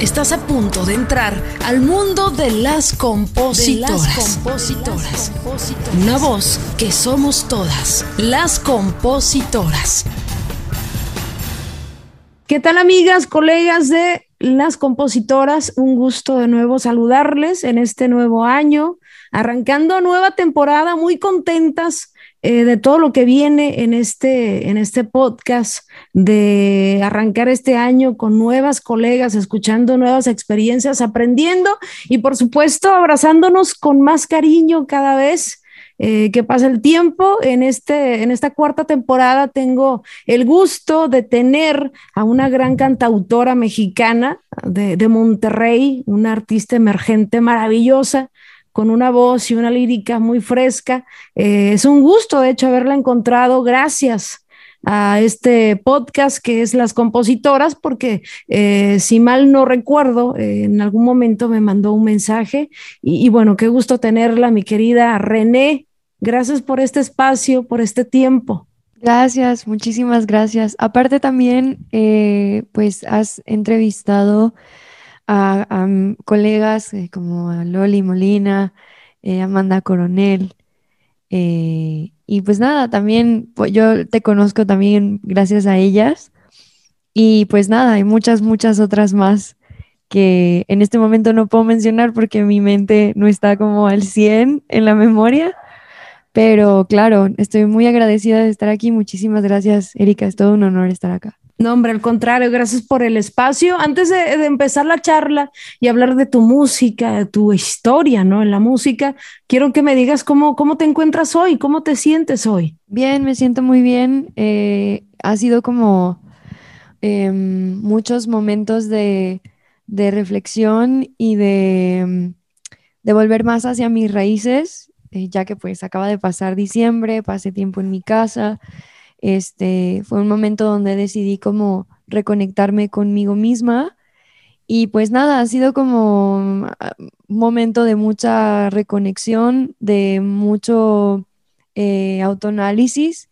Estás a punto de entrar al mundo de las compositoras. Una voz que somos todas, las compositoras. ¿Qué tal amigas, colegas de las compositoras? Un gusto de nuevo saludarles en este nuevo año, arrancando nueva temporada, muy contentas eh, de todo lo que viene en este, en este podcast, de arrancar este año con nuevas colegas, escuchando nuevas experiencias, aprendiendo y por supuesto abrazándonos con más cariño cada vez. Eh, que pasa el tiempo. En, este, en esta cuarta temporada tengo el gusto de tener a una gran cantautora mexicana de, de Monterrey, una artista emergente maravillosa, con una voz y una lírica muy fresca. Eh, es un gusto, de hecho, haberla encontrado. Gracias a este podcast que es Las Compositoras, porque eh, si mal no recuerdo, eh, en algún momento me mandó un mensaje y, y, bueno, qué gusto tenerla, mi querida René. Gracias por este espacio, por este tiempo. Gracias, muchísimas gracias. Aparte también, pues has entrevistado a, colegas eh, como a Loli Molina, eh, Amanda Coronel. Eh, y pues nada, también pues yo te conozco también gracias a ellas. Y pues nada, hay muchas, muchas otras más que en este momento no puedo mencionar porque mi mente no está como al 100 en la memoria. Pero claro, estoy muy agradecida de estar aquí. Muchísimas gracias, Erika. Es todo un honor estar acá. No, hombre, al contrario, gracias por el espacio. Antes de, empezar la charla y hablar de tu música, de tu historia, ¿no? En la música, quiero que me digas cómo, cómo te encuentras hoy, cómo te sientes hoy. Bien, me siento muy bien. Eh, ha sido como em, muchos momentos de, reflexión y de, de, volver más hacia mis raíces, eh, ya que pues acaba de pasar diciembre, pasé tiempo en mi casa. Este, fue un momento donde decidí como reconectarme conmigo misma y pues nada, ha sido como un momento de mucha reconexión, de mucho eh, autoanálisis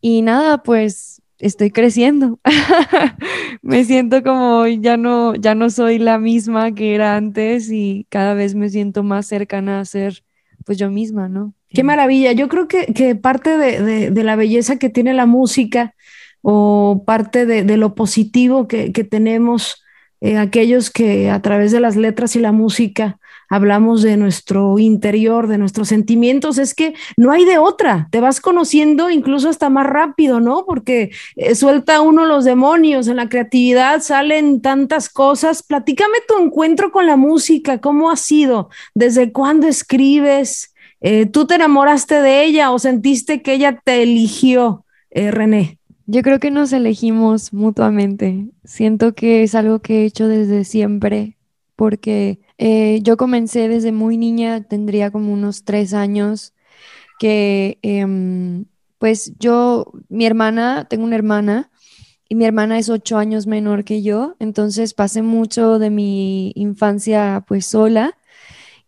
y nada, pues estoy creciendo. me siento como ya no, ya no soy la misma que era antes y cada vez me siento más cercana a ser pues yo misma, ¿no? Qué maravilla. Yo creo que, parte de, la belleza que tiene la música o parte de, lo positivo que, tenemos eh, aquellos que a través de las letras y la música hablamos de nuestro interior, de nuestros sentimientos, es que no hay de otra, te vas conociendo incluso hasta más rápido, ¿no? Porque eh, suelta uno los demonios, en la creatividad salen tantas cosas. Platícame tu encuentro con la música, ¿cómo ha sido? ¿Desde cuándo escribes? Eh, ¿Tú te enamoraste de ella o sentiste que ella te eligió, eh, René? Yo creo que nos elegimos mutuamente. Siento que es algo que he hecho desde siempre, porque eh, yo comencé desde muy niña, tendría como unos tres años, que em, pues yo, mi hermana, tengo una hermana, y mi hermana es ocho años menor que yo, entonces pasé mucho de mi infancia pues sola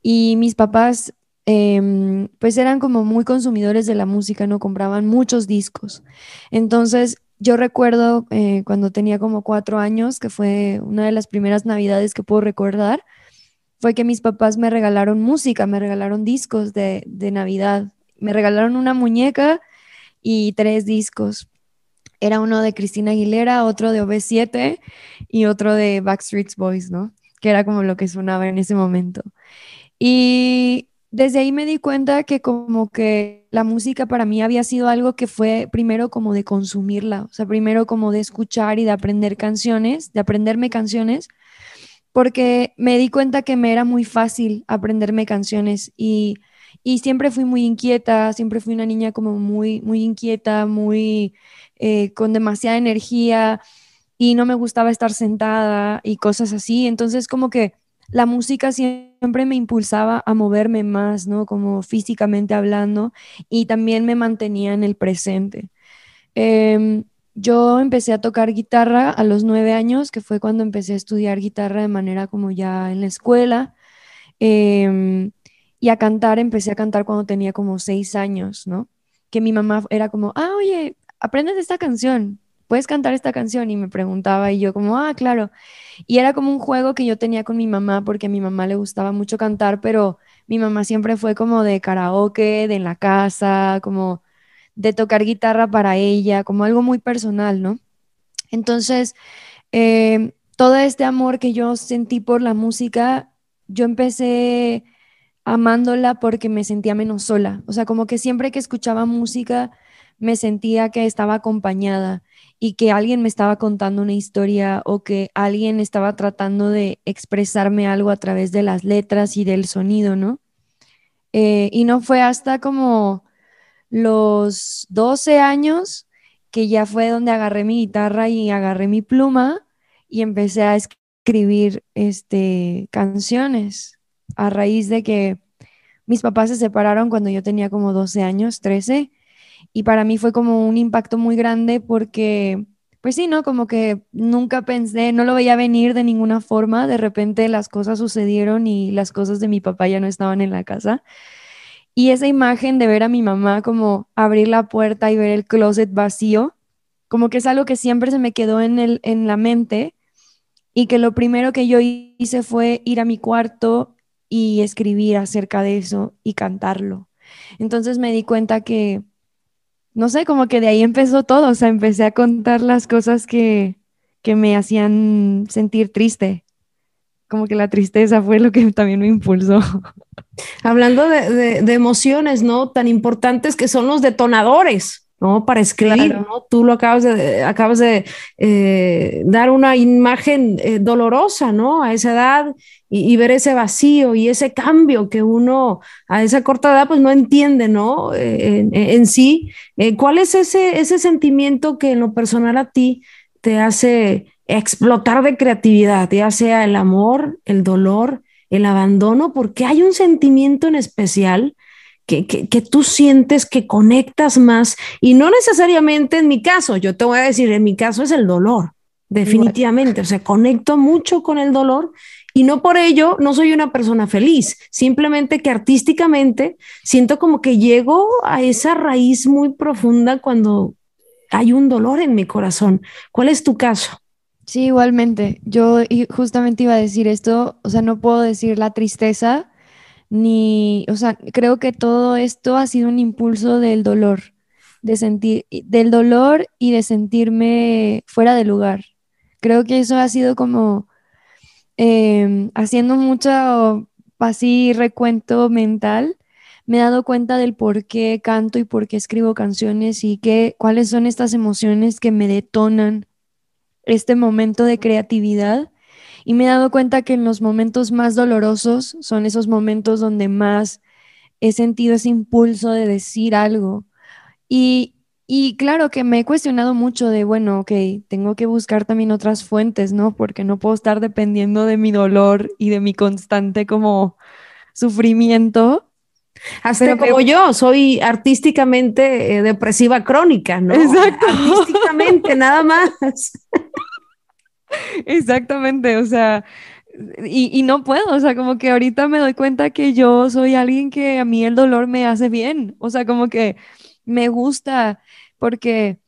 y mis papás Em, pues eran como muy consumidores de la música, ¿no? Compraban muchos discos. Entonces, yo recuerdo eh, cuando tenía como cuatro años, que fue una de las primeras navidades que puedo recordar, fue que mis papás me regalaron música, me regalaron discos de, de Navidad. Me regalaron una muñeca y tres discos. Era uno de Cristina Aguilera, otro de OV7 y otro de Backstreet Boys, ¿no? Que era como lo que sonaba en ese momento. Y desde ahí me di cuenta que como que la música para mí había sido algo que fue primero como de consumirla, o sea, primero como de escuchar y de aprender canciones, de aprenderme canciones, porque me di cuenta que me era muy fácil aprenderme canciones y, y siempre fui muy inquieta, siempre fui una niña como muy, muy inquieta, muy eh, con demasiada energía y no me gustaba estar sentada y cosas así, entonces como que la música siempre me impulsaba a moverme más, ¿no? Como físicamente hablando, y también me mantenía en el presente. Em, yo empecé a tocar guitarra a los nueve años, que fue cuando empecé a estudiar guitarra de manera como ya en la escuela. Em, y a cantar, empecé a cantar cuando tenía como seis años, ¿no? Que mi mamá era como, ah, oye, aprendes esta canción. ¿puedes cantar esta canción? Y me preguntaba y yo como, ah, claro. Y era como un juego que yo tenía con mi mamá porque a mi mamá le gustaba mucho cantar, pero mi mamá siempre fue como de karaoke, de en la casa, como de tocar guitarra para ella, como algo muy personal, ¿no? Entonces, em, todo este amor que yo sentí por la música, yo empecé amándola porque me sentía menos sola. O sea, como que siempre que escuchaba música me sentía que estaba acompañada y que alguien me estaba contando una historia o que alguien estaba tratando de expresarme algo a través de las letras y del sonido, ¿no? Eh, y no fue hasta como los 12 años que ya fue donde agarré mi guitarra y agarré mi pluma y empecé a escribir este, canciones a raíz de que mis papás se separaron cuando yo tenía como 12 años, 13, y para mí fue como un impacto muy grande porque, pues sí, ¿no? Como que nunca pensé, no lo veía venir de ninguna forma, de repente las cosas sucedieron y las cosas de mi papá ya no estaban en la casa. Y esa imagen de ver a mi mamá como abrir la puerta y ver el closet vacío, como que es algo que siempre se me quedó en, el, en la mente y que lo primero que yo hice fue ir a mi cuarto y escribir acerca de eso y cantarlo. Entonces me di cuenta que no sé, como que de ahí empezó todo, o sea, empecé a contar las cosas que, que me hacían sentir triste. Como que la tristeza fue lo que también me impulsó. Hablando de, de, emociones, ¿no? Tan importantes que son los detonadores, ¿no? Para escribir, ¿no? Tú lo acabas de, acabas de eh, dar una imagen eh, dolorosa, ¿no? A esa edad y, ver ese vacío y ese cambio que uno a esa corta edad pues no entiende, ¿no? Eh, en, sí, eh, ¿cuál es ese, ese sentimiento que en lo personal a ti te hace explotar de creatividad, ya sea el amor, el dolor, el abandono, porque hay un sentimiento en especial que, que, que, tú sientes que conectas más y no necesariamente en mi caso, yo te voy a decir, en mi caso es el dolor, definitivamente, o sea, conecto mucho con el dolor y no por ello no soy una persona feliz, simplemente que artísticamente siento como que llego a esa raíz muy profunda cuando hay un dolor en mi corazón. ¿Cuál es tu caso? Sí, igualmente. Yo justamente iba a decir esto, o sea, no puedo decir la tristeza, ni, o sea, creo que todo esto ha sido un impulso del dolor, de sentir, del dolor y de sentirme fuera de lugar. Creo que eso ha sido como Em, haciendo mucho así recuento mental, me he dado cuenta del por qué canto y por qué escribo canciones y qué, cuáles son estas emociones que me detonan este momento de creatividad. Y me he dado cuenta que en los momentos más dolorosos son esos momentos donde más he sentido ese impulso de decir algo. Y, y claro que me he cuestionado mucho de, bueno, ok, tengo que buscar también otras fuentes, ¿no? Porque no puedo estar dependiendo de mi dolor y de mi constante como sufrimiento. Hasta como yo, soy artísticamente eh, depresiva crónica, ¿no? Exacto. Artísticamente, nada más. Exactamente, o sea, y, y, no puedo, o sea, como que ahorita me doy cuenta que yo soy alguien que a mí el dolor me hace bien, o sea, como que me gusta porque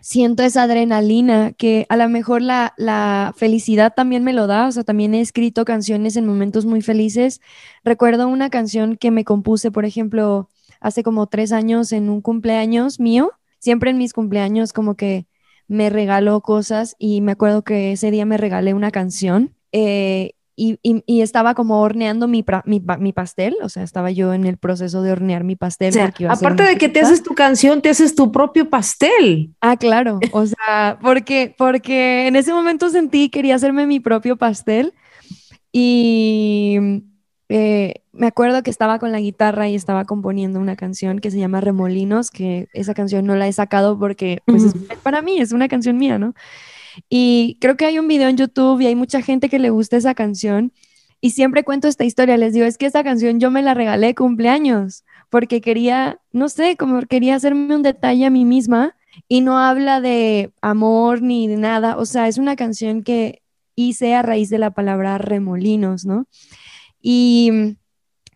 siento esa adrenalina que a lo mejor la, la, felicidad también me lo da, o sea, también he escrito canciones en momentos muy felices. Recuerdo una canción que me compuse, por ejemplo, hace como tres años en un cumpleaños mío, siempre en mis cumpleaños como que me regaló cosas y me acuerdo que ese día me regalé una canción eh, y, estaba como horneando mi, mi, pastel, o sea, estaba yo en el proceso de hornear mi pastel. aparte de que te haces tu canción, te haces tu propio pastel. Ah, claro, o sea, porque, porque en ese momento sentí, quería hacerme mi propio pastel y eh, me acuerdo que estaba con la guitarra y estaba componiendo una canción que se llama Remolinos, que esa canción no la he sacado porque pues, para mí es una canción mía, ¿no? Y creo que hay un video en YouTube y hay mucha gente que le gusta esa canción. Y siempre cuento esta historia, les digo, es que esa canción yo me la regalé cumpleaños porque quería, no sé, como quería hacerme un detalle a mí misma y no habla de amor ni de nada, o sea, es una canción que hice a raíz de la palabra remolinos, ¿no? Y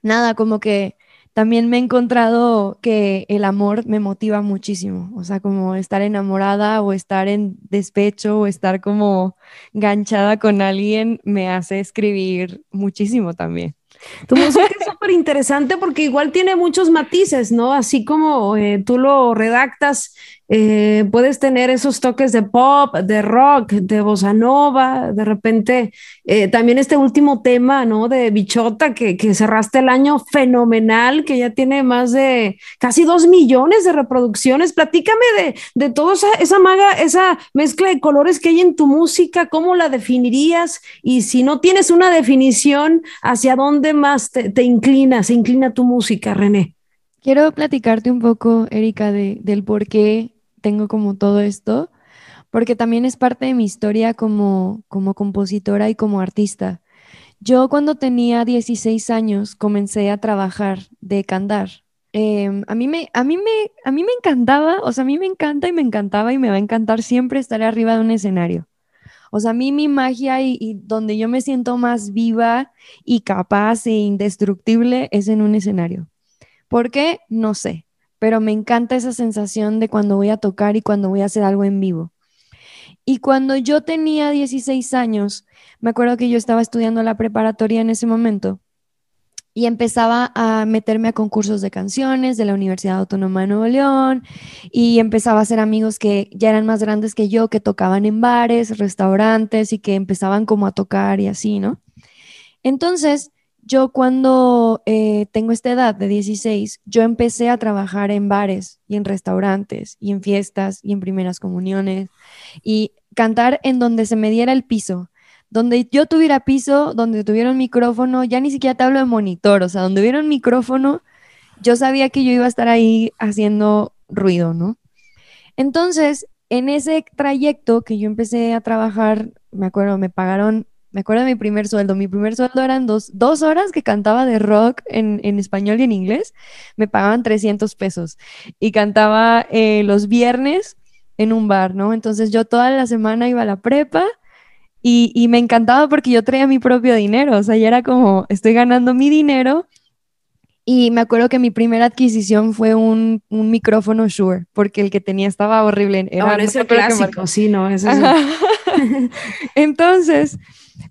nada, como que también me he encontrado que el amor me motiva muchísimo, o sea, como estar enamorada o estar en despecho o estar como ganchada con alguien me hace escribir muchísimo también. Tu música es súper interesante porque igual tiene muchos matices, ¿no? Así como eh, tú lo redactas, eh, puedes tener esos toques de pop, de rock, de bossa nova, de repente eh, también este último tema, ¿no? De Bichota, que, que, cerraste el año fenomenal, que ya tiene más de casi dos millones de reproducciones. Platícame de, de toda esa, esa maga, esa mezcla de colores que hay en tu música, ¿cómo la definirías? Y si no tienes una definición, ¿hacia dónde más te, te inclina, se inclina tu música, René? Quiero platicarte un poco, Erika, de, del por qué tengo como todo esto, porque también es parte de mi historia como, como compositora y como artista. Yo cuando tenía 16 años comencé a trabajar de cantar. Em, a, mí me, a, mí me, a mí me encantaba, o sea, a mí me encanta y me encantaba y me va a encantar siempre estar arriba de un escenario. O sea, a mí mi magia y, y, donde yo me siento más viva y capaz e indestructible es en un escenario. ¿Por qué? No sé pero me encanta esa sensación de cuando voy a tocar y cuando voy a hacer algo en vivo. Y cuando yo tenía 16 años, me acuerdo que yo estaba estudiando la preparatoria en ese momento y empezaba a meterme a concursos de canciones de la Universidad Autónoma de Nuevo León y empezaba a hacer amigos que ya eran más grandes que yo, que tocaban en bares, restaurantes y que empezaban como a tocar y así, ¿no? Entonces, yo cuando eh, tengo esta edad de 16, yo empecé a trabajar en bares y en restaurantes y en fiestas y en primeras comuniones y cantar en donde se me diera el piso, donde yo tuviera piso, donde tuviera un micrófono, ya ni siquiera te hablo de monitor, o sea, donde hubiera un micrófono, yo sabía que yo iba a estar ahí haciendo ruido, ¿no? Entonces, en ese trayecto que yo empecé a trabajar, me acuerdo, me pagaron me acuerdo de mi primer sueldo. Mi primer sueldo eran dos, dos horas que cantaba de rock en, en, español y en inglés. Me pagaban 300 pesos. Y cantaba eh, los viernes en un bar, ¿no? Entonces yo toda la semana iba a la prepa y, y, me encantaba porque yo traía mi propio dinero. O sea, ya era como, estoy ganando mi dinero. Y me acuerdo que mi primera adquisición fue un, un micrófono Shure, porque el que tenía estaba horrible. Era Ahora ese clásico, sí, no, ese es Entonces,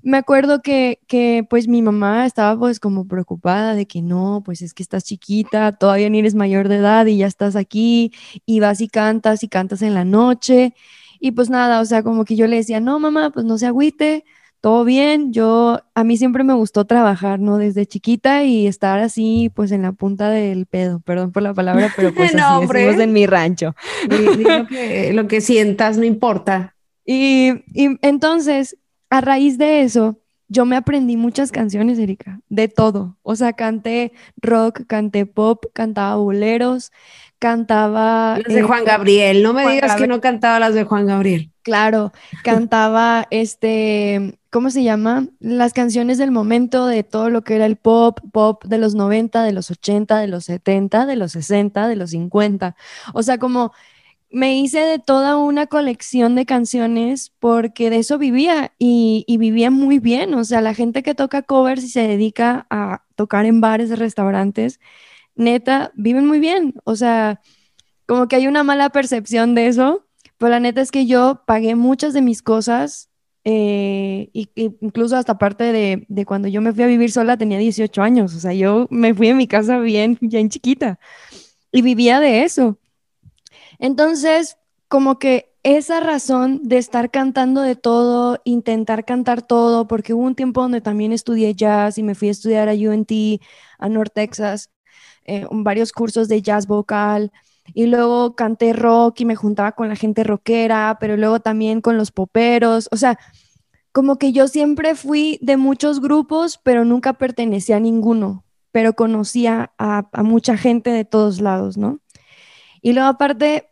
me acuerdo que, que, pues mi mamá estaba pues como preocupada de que no, pues es que estás chiquita, todavía ni eres mayor de edad y ya estás aquí y vas y cantas y cantas en la noche. Y pues nada, o sea, como que yo le decía, no, mamá, pues no se agüite, todo bien. Yo, a mí siempre me gustó trabajar, ¿no? Desde chiquita y estar así, pues en la punta del pedo, perdón por la palabra, pero pues no, así decimos en mi rancho. lo, que, lo que sientas, no importa. Y, y entonces a raíz de eso, yo me aprendí muchas canciones, Erika, de todo. O sea, canté rock, canté pop, cantaba boleros, cantaba... Las de eh, Juan Gabriel, no me digas que no cantaba las de Juan Gabriel. Claro, cantaba este, ¿cómo se llama? Las canciones del momento de todo lo que era el pop, pop de los 90, de los 80, de los 70, de los 60, de los 50. O sea, como me hice de toda una colección de canciones porque de eso vivía y, vivía muy bien. O sea, la gente que toca covers y se dedica a tocar en bares, restaurantes, neta, viven muy bien. O sea, como que hay una mala percepción de eso, pero la neta es que yo pagué muchas de mis cosas. Eh, y, incluso hasta parte de, de cuando yo me fui a vivir sola tenía 18 años, o sea, yo me fui a mi casa bien, bien chiquita y vivía de eso. Entonces, como que esa razón de estar cantando de todo, intentar cantar todo, porque hubo un tiempo donde también estudié jazz y me fui a estudiar a UNT, a North Texas, eh, varios cursos de jazz vocal. Y luego canté rock y me juntaba con la gente rockera, pero luego también con los poperos. O sea, como que yo siempre fui de muchos grupos, pero nunca pertenecía a ninguno, pero conocía a, a mucha gente de todos lados, ¿no? Y luego aparte,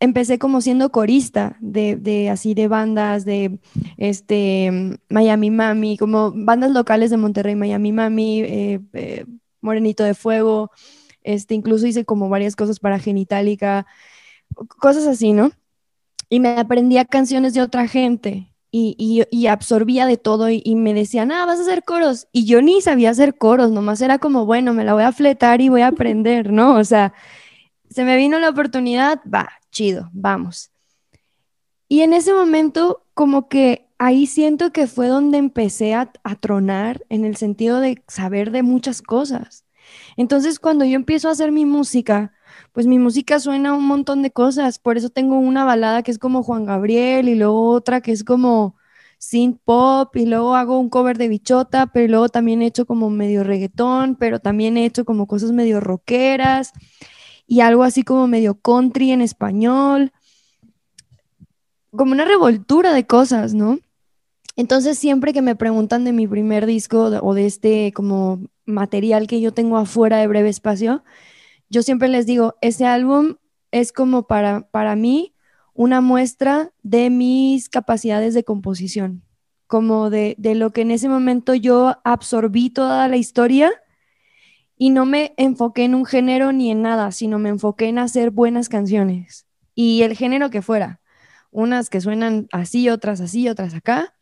empecé como siendo corista de, de, así de bandas de este Miami Mami, como bandas locales de Monterrey, Miami Mami, eh, eh, Morenito de Fuego, este, incluso hice como varias cosas para Genitalica, cosas así, ¿no? Y me aprendía canciones de otra gente y, absorbía de todo y, me decían, ah, vas a hacer coros. Y yo ni sabía hacer coros, nomás era como, bueno, me la voy a fletar y voy a aprender, ¿no? O sea, se me vino la oportunidad, va, chido, vamos. Y en ese momento, como que ahí siento que fue donde empecé a, a tronar en el sentido de saber de muchas cosas. Entonces, cuando yo empiezo a hacer mi música, pues mi música suena un montón de cosas. Por eso tengo una balada que es como Juan Gabriel y luego otra que es como synth pop y luego hago un cover de bichota, pero luego también he hecho como medio reggaetón, pero también he hecho como cosas medio rockeras y algo así como medio country en español. Como una revoltura de cosas, ¿no? Entonces siempre que me preguntan de mi primer disco o de este como material que yo tengo afuera de breve espacio, yo siempre les digo, ese álbum es como para, para mí una muestra de mis capacidades de composición, como de, de lo que en ese momento yo absorbí toda la historia y no me enfoqué en un género ni en nada, sino me enfoqué en hacer buenas canciones. Y el género que fuera, unas que suenan así, otras así, otras acá.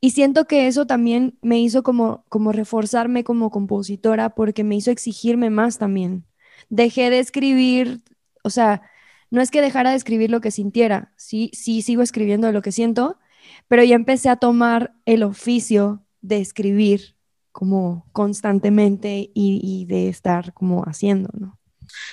Y siento que eso también me hizo como, como reforzarme como compositora porque me hizo exigirme más también. Dejé de escribir, o sea, no es que dejara de escribir lo que sintiera, sí, sí sigo escribiendo lo que siento, pero ya empecé a tomar el oficio de escribir como constantemente y, y de estar como haciendo, ¿no?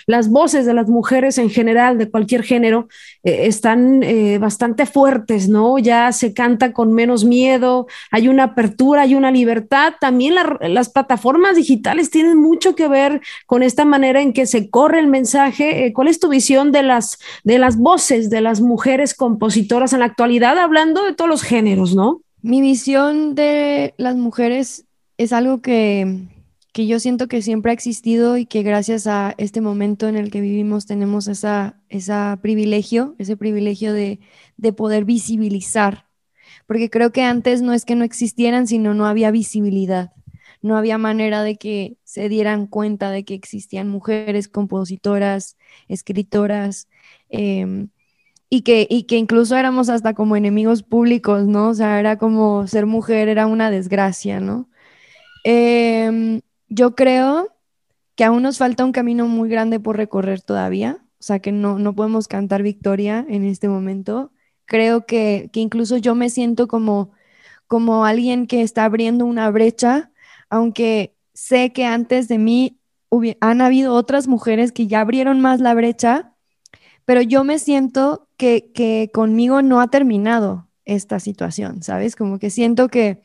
Las voces de las mujeres en general, de cualquier género, eh, están eh, bastante fuertes, ¿no? Ya se canta con menos miedo, hay una apertura, hay una libertad. También las plataformas digitales tienen mucho que ver con esta manera en que se corre el mensaje. Eh, ¿Cuál es tu visión de las, de las voces de las mujeres compositoras en la actualidad, hablando de todos los géneros, ¿no? Mi visión de las mujeres es algo que que yo siento que siempre ha existido y que gracias a este momento en el que vivimos tenemos esa, esa privilegio, ese privilegio de, de poder visibilizar, porque creo que antes no es que no existieran, sino no había visibilidad, no había manera de que se dieran cuenta de que existían mujeres compositoras, escritoras, em, y, que, y que incluso éramos hasta como enemigos públicos, ¿no? O sea, era como ser mujer era una desgracia, ¿no? Eh, yo creo que aún nos falta un camino muy grande por recorrer todavía, o sea que no, no podemos cantar victoria en este momento. Creo que, que incluso yo me siento como, como alguien que está abriendo una brecha, aunque sé que antes de mí han habido otras mujeres que ya abrieron más la brecha, pero yo me siento que, que conmigo no ha terminado esta situación, ¿sabes? Como que siento que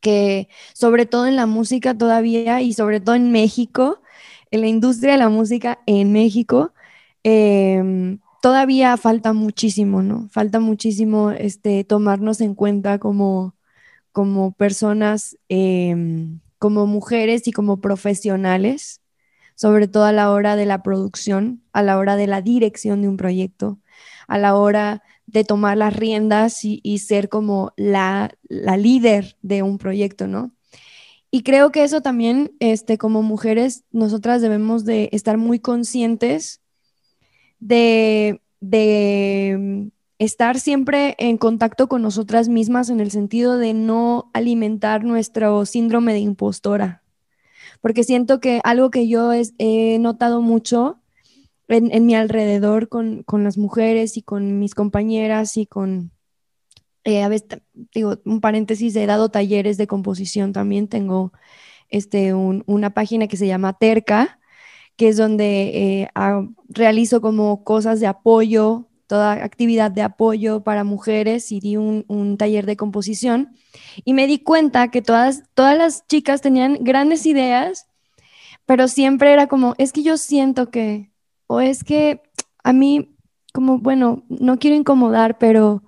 que sobre todo en la música todavía y sobre todo en México, en la industria de la música en México, em, todavía falta muchísimo, ¿no? Falta muchísimo este, tomarnos en cuenta como, como personas, em, como mujeres y como profesionales, sobre todo a la hora de la producción, a la hora de la dirección de un proyecto, a la hora de tomar las riendas y, ser como la, líder de un proyecto, ¿no? Y creo que eso también, este, como mujeres, nosotras debemos de estar muy conscientes de, de mm, estar siempre en contacto con nosotras mismas en el sentido de no alimentar nuestro síndrome de impostora. Porque siento que algo que yo he notado mucho en, mi alrededor con, las mujeres y con mis compañeras y con, eh, a veces, digo, un paréntesis, he dado talleres de composición también, tengo este, una página que se llama Terca, que es donde eh, realizo como cosas de apoyo, toda actividad de apoyo para mujeres y di un, un, taller de composición. Y me di cuenta que todas, todas las chicas tenían grandes ideas, pero siempre era como, es que yo siento que, o es que a mí, como, bueno, no quiero incomodar, pero,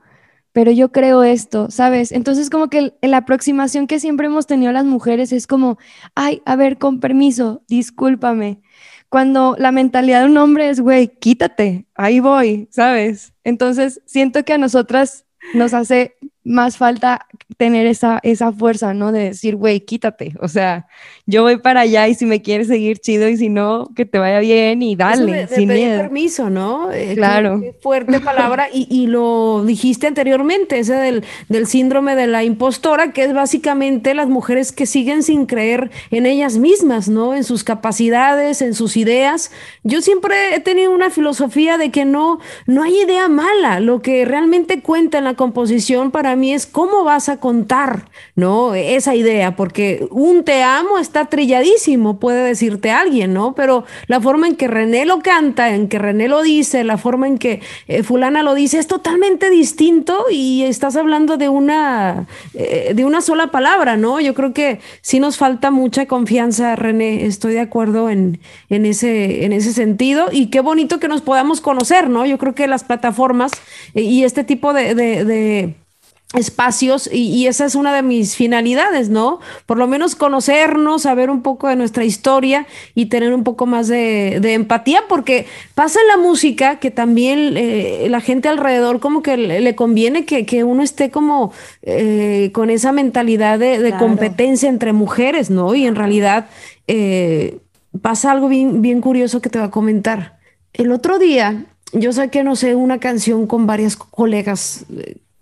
pero yo creo esto, ¿sabes? Entonces como que la aproximación que siempre hemos tenido las mujeres es como, ay, a ver, con permiso, discúlpame. Cuando la mentalidad de un hombre es, güey, quítate, ahí voy, ¿sabes? Entonces siento que a nosotras nos hace más falta tener esa, esa fuerza, ¿no? De decir, güey, quítate, o sea, yo voy para allá y si me quieres seguir chido y si no, que te vaya bien y dale, sin miedo. permiso, ¿no? Eh, claro. fuerte palabra y, y, lo dijiste anteriormente, ese del, del síndrome de la impostora, que es básicamente las mujeres que siguen sin creer en ellas mismas, ¿no? En sus capacidades, en sus ideas. Yo siempre he tenido una filosofía de que no, no hay idea mala, lo que realmente cuenta en la composición para mí es cómo vas a contar, ¿no? Esa idea, porque un te amo está trilladísimo, puede decirte alguien, ¿no? Pero la forma en que René lo canta, en que René lo dice, la forma en que eh, fulana lo dice es totalmente distinto y estás hablando de una, eh, de una sola palabra, ¿no? Yo creo que sí nos falta mucha confianza, René, estoy de acuerdo en, en, ese, en ese sentido y qué bonito que nos podamos conocer, ¿no? Yo creo que las plataformas eh, y este tipo de espacios y, esa es una de mis finalidades, ¿no? Por lo menos conocernos, saber un poco de nuestra historia y tener un poco más de, empatía, porque pasa en la música que también eh, la gente alrededor como que le, conviene que, uno esté como eh, con esa mentalidad de, competencia entre mujeres, ¿no? Y en realidad eh, pasa algo bien, bien curioso que te voy a comentar. El otro día yo saqué, no sé, una canción con varias colegas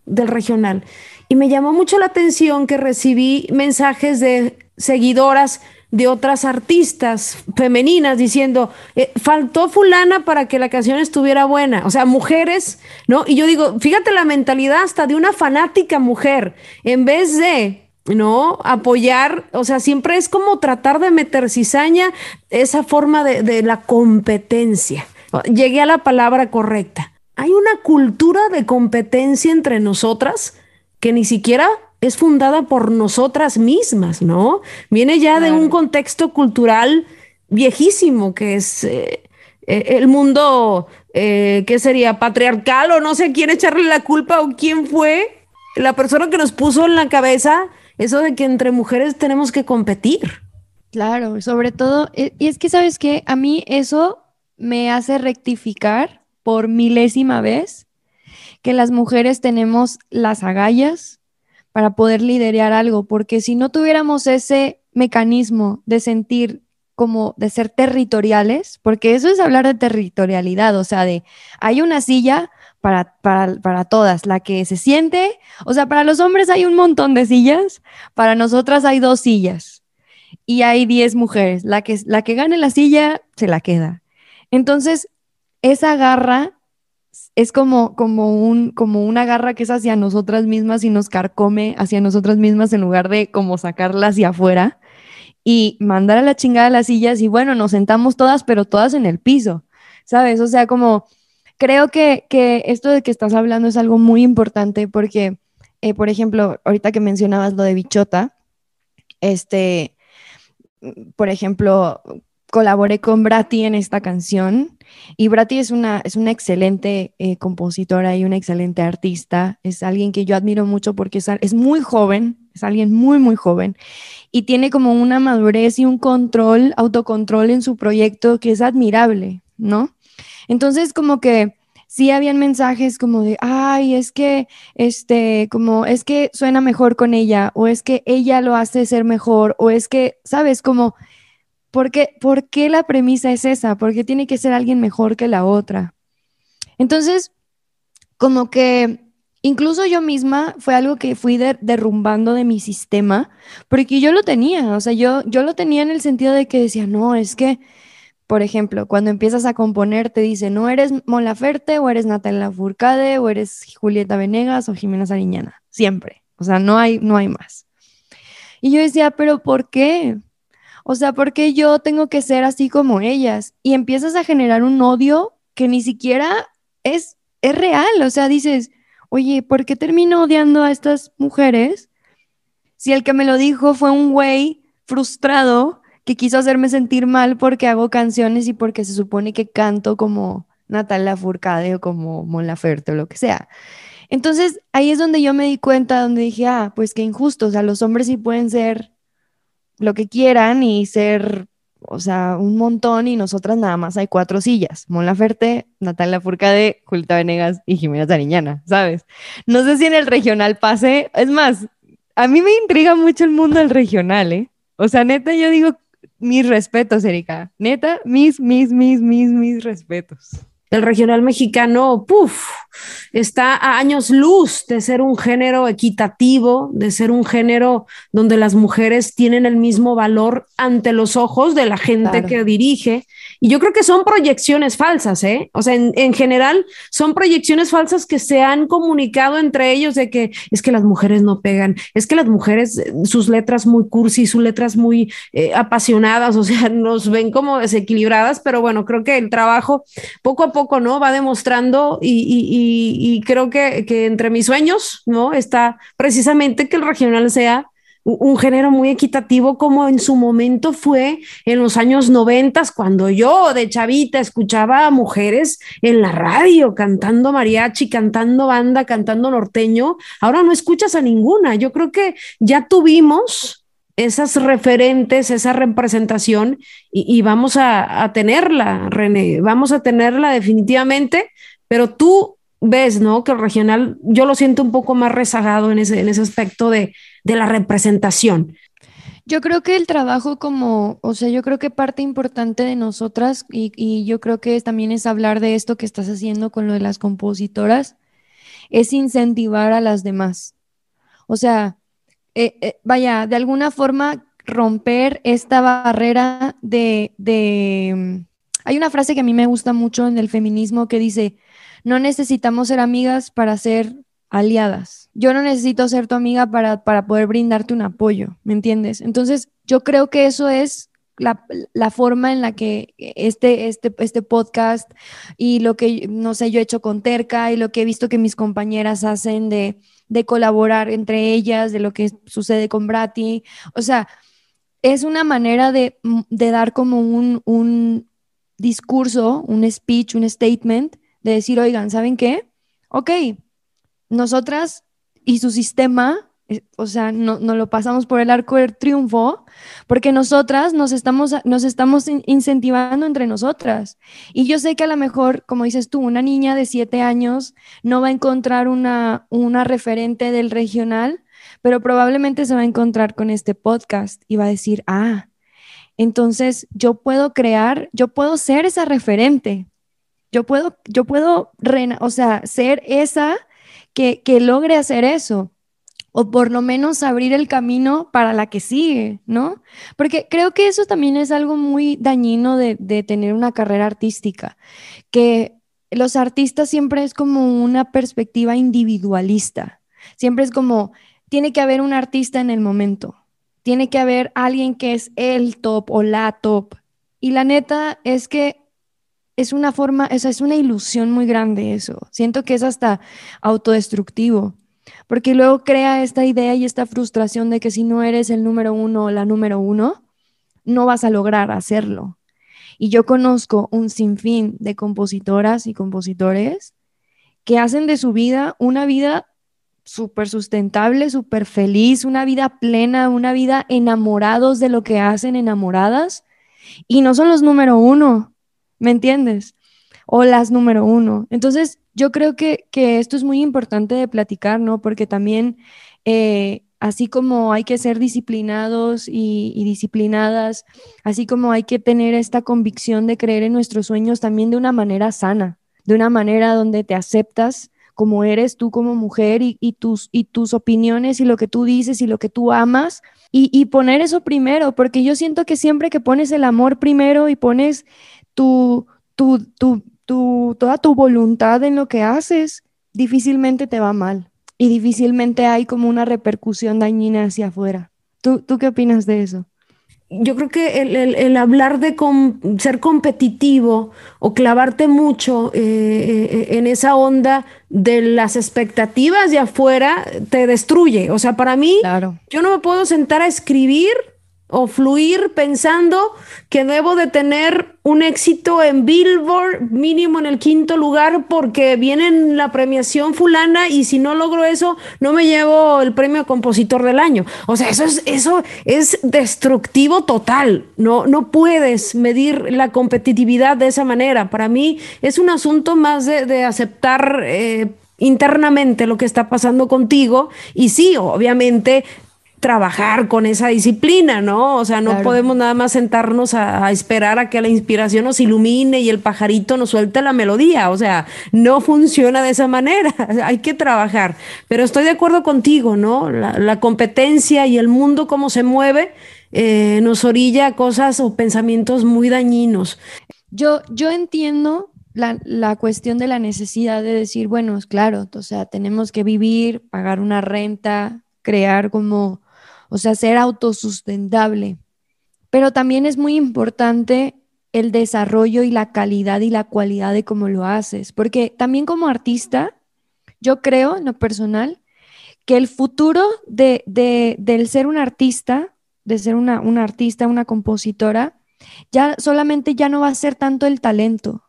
del regional. Y me llamó mucho la atención que recibí mensajes de seguidoras de otras artistas femeninas diciendo, eh, faltó fulana para que la canción estuviera buena, o sea, mujeres, ¿no? Y yo digo, fíjate la mentalidad hasta de una fanática mujer, en vez de, ¿no? Apoyar, o sea, siempre es como tratar de meter cizaña esa forma de, de la competencia. Llegué a la palabra correcta hay una cultura de competencia entre nosotras que ni siquiera es fundada por nosotras mismas, ¿no? Viene ya de un contexto cultural viejísimo, que es eh, eh, el mundo, eh, ¿qué sería? Patriarcal o no sé quién echarle la culpa o quién fue la persona que nos puso en la cabeza eso de que entre mujeres tenemos que competir. Claro, sobre todo, y es que sabes que a mí eso me hace rectificar por milésima vez que las mujeres tenemos las agallas para poder liderar algo, porque si no tuviéramos ese mecanismo de sentir como de ser territoriales, porque eso es hablar de territorialidad, o sea, de hay una silla para, para, para, todas, la que se siente, o sea, para los hombres hay un montón de sillas, para nosotras hay dos sillas y hay diez mujeres, la que, la que gane la silla se la queda. Entonces, esa garra es como, como, un, como una garra que es hacia nosotras mismas y nos carcome hacia nosotras mismas en lugar de como sacarla hacia afuera y mandar a la chingada las sillas y bueno, nos sentamos todas, pero todas en el piso, ¿sabes? O sea, como creo que, que esto de que estás hablando es algo muy importante porque, eh, por ejemplo, ahorita que mencionabas lo de bichota, este, por ejemplo, colaboré con Brati en esta canción y Brati es una, es excelente eh, compositora y una excelente artista. Es alguien que yo admiro mucho porque es, es muy joven, es alguien muy, muy joven y tiene como una madurez y un control, autocontrol en su proyecto que es admirable, ¿no? Entonces, como que sí habían mensajes como de, ay, es que, este, como, es que suena mejor con ella, o es que ella lo hace ser mejor, o es que, ¿sabes? Como ¿Por qué, la premisa es esa? ¿Por qué tiene que ser alguien mejor que la otra? Entonces, como que incluso yo misma fue algo que fui derrumbando de mi sistema, porque yo lo tenía, o sea, yo, yo lo tenía en el sentido de que decía, no, es que, por ejemplo, cuando empiezas a componer, te dice, no eres Mon Laferte, o eres Natalia Furcade, o eres Julieta Venegas, o Jimena Sariñana, siempre, o sea, no hay, no hay más. Y yo decía, pero ¿por qué? O sea, ¿por qué yo tengo que ser así como ellas? Y empiezas a generar un odio que ni siquiera es, es real. O sea, dices, oye, ¿por qué termino odiando a estas mujeres si el que me lo dijo fue un güey frustrado que quiso hacerme sentir mal porque hago canciones y porque se supone que canto como Natalia Furcade o como Mon Laferte o lo que sea. Entonces ahí es donde yo me di cuenta, donde dije, ah, pues qué injusto, o sea, los hombres sí pueden ser lo que quieran y ser, o sea, un montón y nosotras nada más hay cuatro sillas. Mon Laferte, Natalia Furcade, Julieta Venegas y Jimena Zariñana, ¿sabes? No sé si en el regional pase, es más, a mí me intriga mucho el mundo del regional, ¿eh? O sea, neta, yo digo mis respetos, Erika. Neta, mis, mis, mis, mis, mis respetos el regional mexicano, puff, está a años luz de ser un género equitativo, de ser un género donde las mujeres tienen el mismo valor ante los ojos de la gente que dirige. Y yo creo que son proyecciones falsas, ¿eh? O sea, en, en, general son proyecciones falsas que se han comunicado entre ellos de que es que las mujeres no pegan, es que las mujeres, sus letras muy cursi, sus letras muy eh, apasionadas, o sea, nos ven como desequilibradas, pero bueno, creo que el trabajo poco a poco, ¿no? Va demostrando y, creo que, entre mis sueños, ¿no? Está precisamente que el regional sea un género muy equitativo como en su momento fue en los años noventas, cuando yo de chavita escuchaba a mujeres en la radio cantando mariachi, cantando banda, cantando norteño. Ahora no escuchas a ninguna. Yo creo que ya tuvimos esas referentes, esa representación y, vamos a, tenerla, René, vamos a tenerla definitivamente, pero tú ves, ¿no? Que el regional, yo lo siento un poco más rezagado en ese, en ese aspecto de, de la representación. Yo creo que el trabajo como, o sea, yo creo que parte importante de nosotras y, y, yo creo que también es hablar de esto que estás haciendo con lo de las compositoras, es incentivar a las demás. O sea, eh, eh, vaya, de alguna forma romper esta barrera de, de... Mm, hay una frase que a mí me gusta mucho en el feminismo que dice, no necesitamos ser amigas para ser aliadas. Yo no necesito ser tu amiga para, para poder brindarte un apoyo, ¿me entiendes? Entonces, yo creo que eso es la, la, forma en la que este, este, este podcast y lo que, no sé, yo he hecho con Terca y lo que he visto que mis compañeras hacen de, de colaborar entre ellas, de lo que sucede con Brati. O sea, es una manera de, de dar como un, un, discurso, un speech, un statement, de decir, oigan, ¿saben qué? Ok, nosotras y su sistema o sea, no, no, lo pasamos por el arco del triunfo, porque nosotras nos estamos, nos estamos incentivando entre nosotras. Y yo sé que a lo mejor, como dices tú, una niña de siete años no va a encontrar una, una referente del regional, pero probablemente se va a encontrar con este podcast y va a decir, ah, entonces yo puedo crear, yo puedo ser esa referente. Yo puedo, yo puedo, o sea, ser esa que, que logre hacer eso o por lo menos abrir el camino para la que sigue, ¿no? Porque creo que eso también es algo muy dañino de, tener una carrera artística, que los artistas siempre es como una perspectiva individualista, siempre es como, tiene que haber un artista en el momento, tiene que haber alguien que es el top o la top. Y la neta es que es una forma, esa es una ilusión muy grande eso. Siento que es hasta autodestructivo porque luego crea esta idea y esta frustración de que si no eres el número uno o la número uno, no vas a lograr hacerlo. Y yo conozco un sinfín de compositoras y compositores que hacen de su vida una vida súper sustentable, súper feliz, una vida plena, una vida enamorados de lo que hacen, enamoradas, y no son los número uno, ¿me entiendes? O las número uno. Entonces, yo creo que, esto es muy importante de platicar, ¿no? Porque también, eh, así como hay que ser disciplinados y, disciplinadas, así como hay que tener esta convicción de creer en nuestros sueños también de una manera sana, de una manera donde te aceptas como eres tú como mujer y, tus, y tus opiniones y lo que tú dices y lo que tú amas y, y, poner eso primero, porque yo siento que siempre que pones el amor primero y pones tu, tu, toda tu voluntad en lo que haces, difícilmente te va mal y difícilmente hay como una repercusión dañina hacia afuera. ¿Tú, tú qué opinas de eso? Yo creo que el, hablar de ser competitivo o clavarte mucho eh, eh, en esa onda de las expectativas de afuera te destruye. O sea, para mí, yo no me puedo sentar a escribir o fluir pensando que debo de tener un éxito en Billboard mínimo en el quinto lugar porque viene en la premiación fulana y si no logro eso no me llevo el premio compositor del año. O sea, eso es, eso es destructivo total. No, no puedes medir la competitividad de esa manera. Para mí es un asunto más de, aceptar eh, internamente lo que está pasando contigo y sí, obviamente trabajar con esa disciplina, ¿no? O sea, no podemos nada más sentarnos a, esperar a que la inspiración nos ilumine y el pajarito nos suelte la melodía. O sea, no funciona de esa manera. Hay que trabajar. Pero estoy de acuerdo contigo, ¿no? La, competencia y el mundo, cómo se mueve, eh, nos orilla a cosas o pensamientos muy dañinos. Yo, yo entiendo la, la, cuestión de la necesidad de decir, bueno, claro, o sea, tenemos que vivir, pagar una renta, crear como, o sea, ser autosustentable. Pero también es muy importante el desarrollo y la calidad y la cualidad de cómo lo haces, porque también como artista, yo creo en lo personal que el futuro de, de, del ser un artista, de ser una, una artista, una compositora, ya solamente ya no va a ser tanto el talento,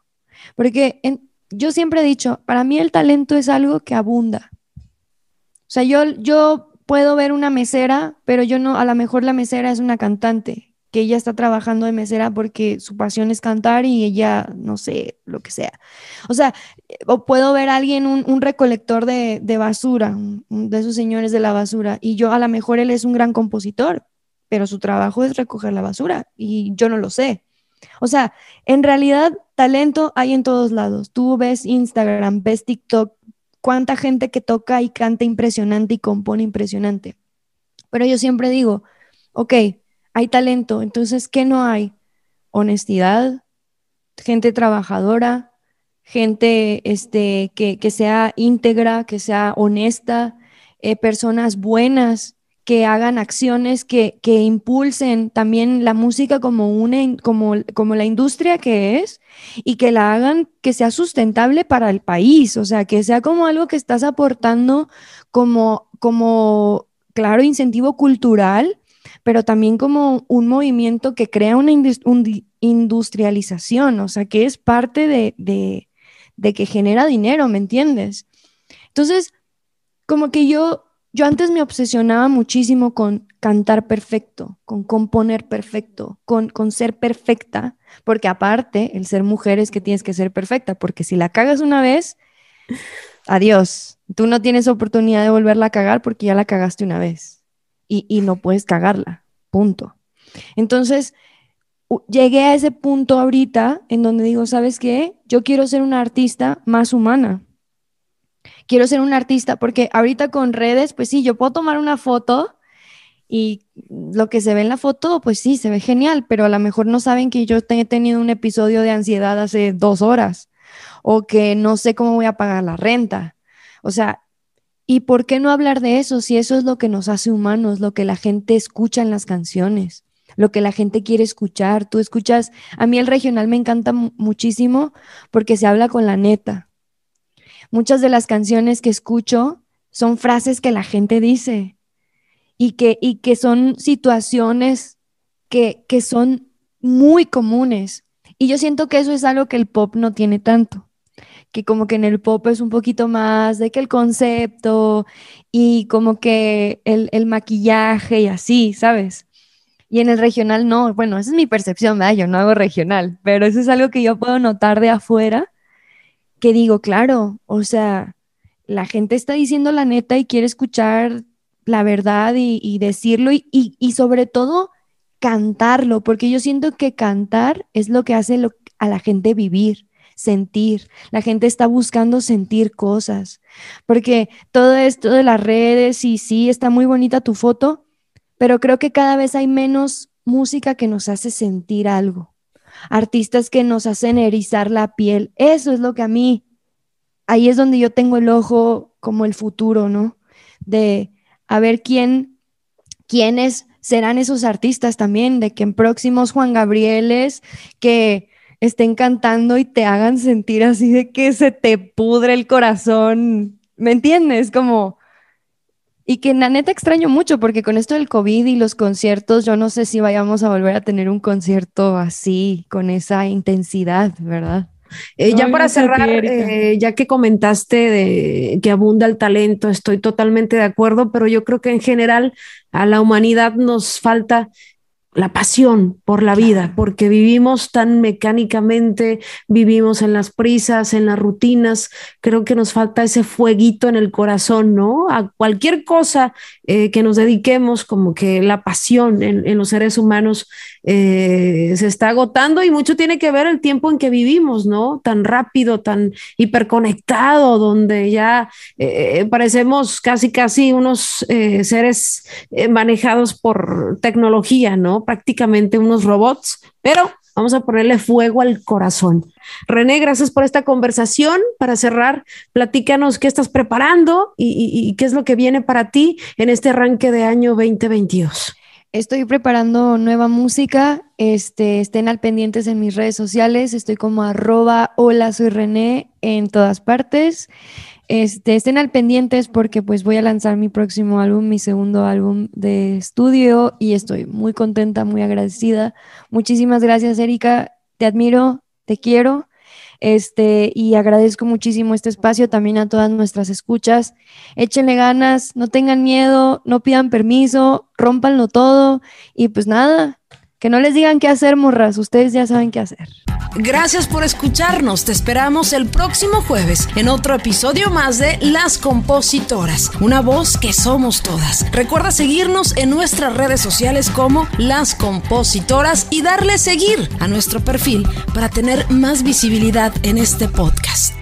porque yo siempre he dicho, para mí el talento es algo que abunda. O sea, yo, yo puedo ver una mesera, pero yo no, a lo mejor la mesera es una cantante, que ella está trabajando de mesera porque su pasión es cantar y ella, no sé, lo que sea. O sea, o puedo ver a alguien, un, recolector de, basura, de esos señores de la basura, y yo a lo mejor él es un gran compositor, pero su trabajo es recoger la basura y yo no lo sé. O sea, en realidad talento hay en todos lados. Tú ves Instagram, ves TikTok, cuánta gente que toca y canta impresionante y compone impresionante. Pero yo siempre digo, ok, hay talento, entonces, ¿qué no hay? Honestidad, gente trabajadora, gente este, que, que sea íntegra, que sea honesta, eh, personas buenas, que hagan acciones que, que, impulsen también la música como, una, como, como la industria que es y que la hagan que sea sustentable para el país, o sea, que sea como algo que estás aportando como, como claro, incentivo cultural, pero también como un movimiento que crea una industrialización, o sea, que es parte de, de, de que genera dinero, ¿me entiendes? Entonces, como que yo yo antes me obsesionaba muchísimo con cantar perfecto, con componer perfecto, con, con ser perfecta, porque aparte el ser mujer es que tienes que ser perfecta, porque si la cagas una vez, adiós, tú no tienes oportunidad de volverla a cagar porque ya la cagaste una vez y, y no puedes cagarla, punto. Entonces, llegué a ese punto ahorita en donde digo, ¿sabes qué? Yo quiero ser una artista más humana quiero ser un artista, porque ahorita con redes, pues sí, yo puedo tomar una foto y lo que se ve en la foto, pues sí, se ve genial, pero a lo mejor no saben que yo he tenido un episodio de ansiedad hace dos horas o que no sé cómo voy a pagar la renta. O sea, ¿y por qué no hablar de eso si eso es lo que nos hace humanos, lo que la gente escucha en las canciones? lo que la gente quiere escuchar. Tú escuchas, a mí el regional me encanta muchísimo porque se habla con la neta. Muchas de las canciones que escucho son frases que la gente dice y que, y que son situaciones que, que son muy comunes. Y yo siento que eso es algo que el pop no tiene tanto que como que en el pop es un poquito más de que el concepto y como que el, el, maquillaje y así, ¿sabes? Y en el regional no, bueno, esa es mi percepción, ¿verdad? Yo no hago regional, pero eso es algo que yo puedo notar de afuera que digo, claro, o sea, la gente está diciendo la neta y quiere escuchar la verdad y, decirlo y, y, sobre todo cantarlo, porque yo siento que cantar es lo que hace a la gente vivir, sentir. La gente está buscando sentir cosas, porque todo esto de las redes y sí, está muy bonita tu foto, pero creo que cada vez hay menos música que nos hace sentir algo artistas que nos hacen erizar la piel. Eso es lo que a mí, ahí es donde yo tengo el ojo como el futuro, ¿no? De a ver quién, quiénes serán esos artistas también, de que en próximos Juan Gabrieles que estén cantando y te hagan sentir así de que se te pudre el corazón, ¿me entiendes? Como y que la neta extraño mucho porque con esto del COVID y los conciertos, yo no sé si vayamos a volver a tener un concierto así, con esa intensidad, ¿verdad? Eh, ya para cerrar, eh, ya que comentaste de que abunda el talento, estoy totalmente de acuerdo, pero yo creo que en general a la humanidad nos falta la pasión por la vida, porque vivimos tan mecánicamente, vivimos en las prisas, en las rutinas, creo que nos falta ese fueguito en el corazón, ¿no? A cualquier cosa eh, que nos dediquemos, como que la pasión en, los seres humanos eh, se está agotando y mucho tiene que ver el tiempo en que vivimos, ¿no? Tan rápido, tan hiperconectado, donde ya eh, parecemos casi, casi unos seres manejados por tecnología, ¿no? Prácticamente unos robots, pero vamos a ponerle fuego al corazón. René, gracias por esta conversación. Para cerrar, platícanos qué estás preparando y, qué es lo que viene para ti en este arranque de año 2022. Estoy preparando nueva música. Este, estén al pendientes en mis redes sociales. Estoy como arroba hola soy René en todas partes. Este, estén al pendientes porque pues voy a lanzar mi próximo álbum, mi segundo álbum de estudio y estoy muy contenta, muy agradecida. Muchísimas gracias, Erika. Te admiro, te quiero. Este, y agradezco muchísimo este espacio también a todas nuestras escuchas. Échenle ganas, no tengan miedo, no pidan permiso, rompanlo todo y pues nada, que no les digan qué hacer, morras, ustedes ya saben qué hacer. Gracias por escucharnos. Te esperamos el próximo jueves en otro episodio más de Las Compositoras, una voz que somos todas. Recuerda seguirnos en nuestras redes sociales como Las Compositoras y darle seguir a nuestro perfil para tener más visibilidad en este podcast.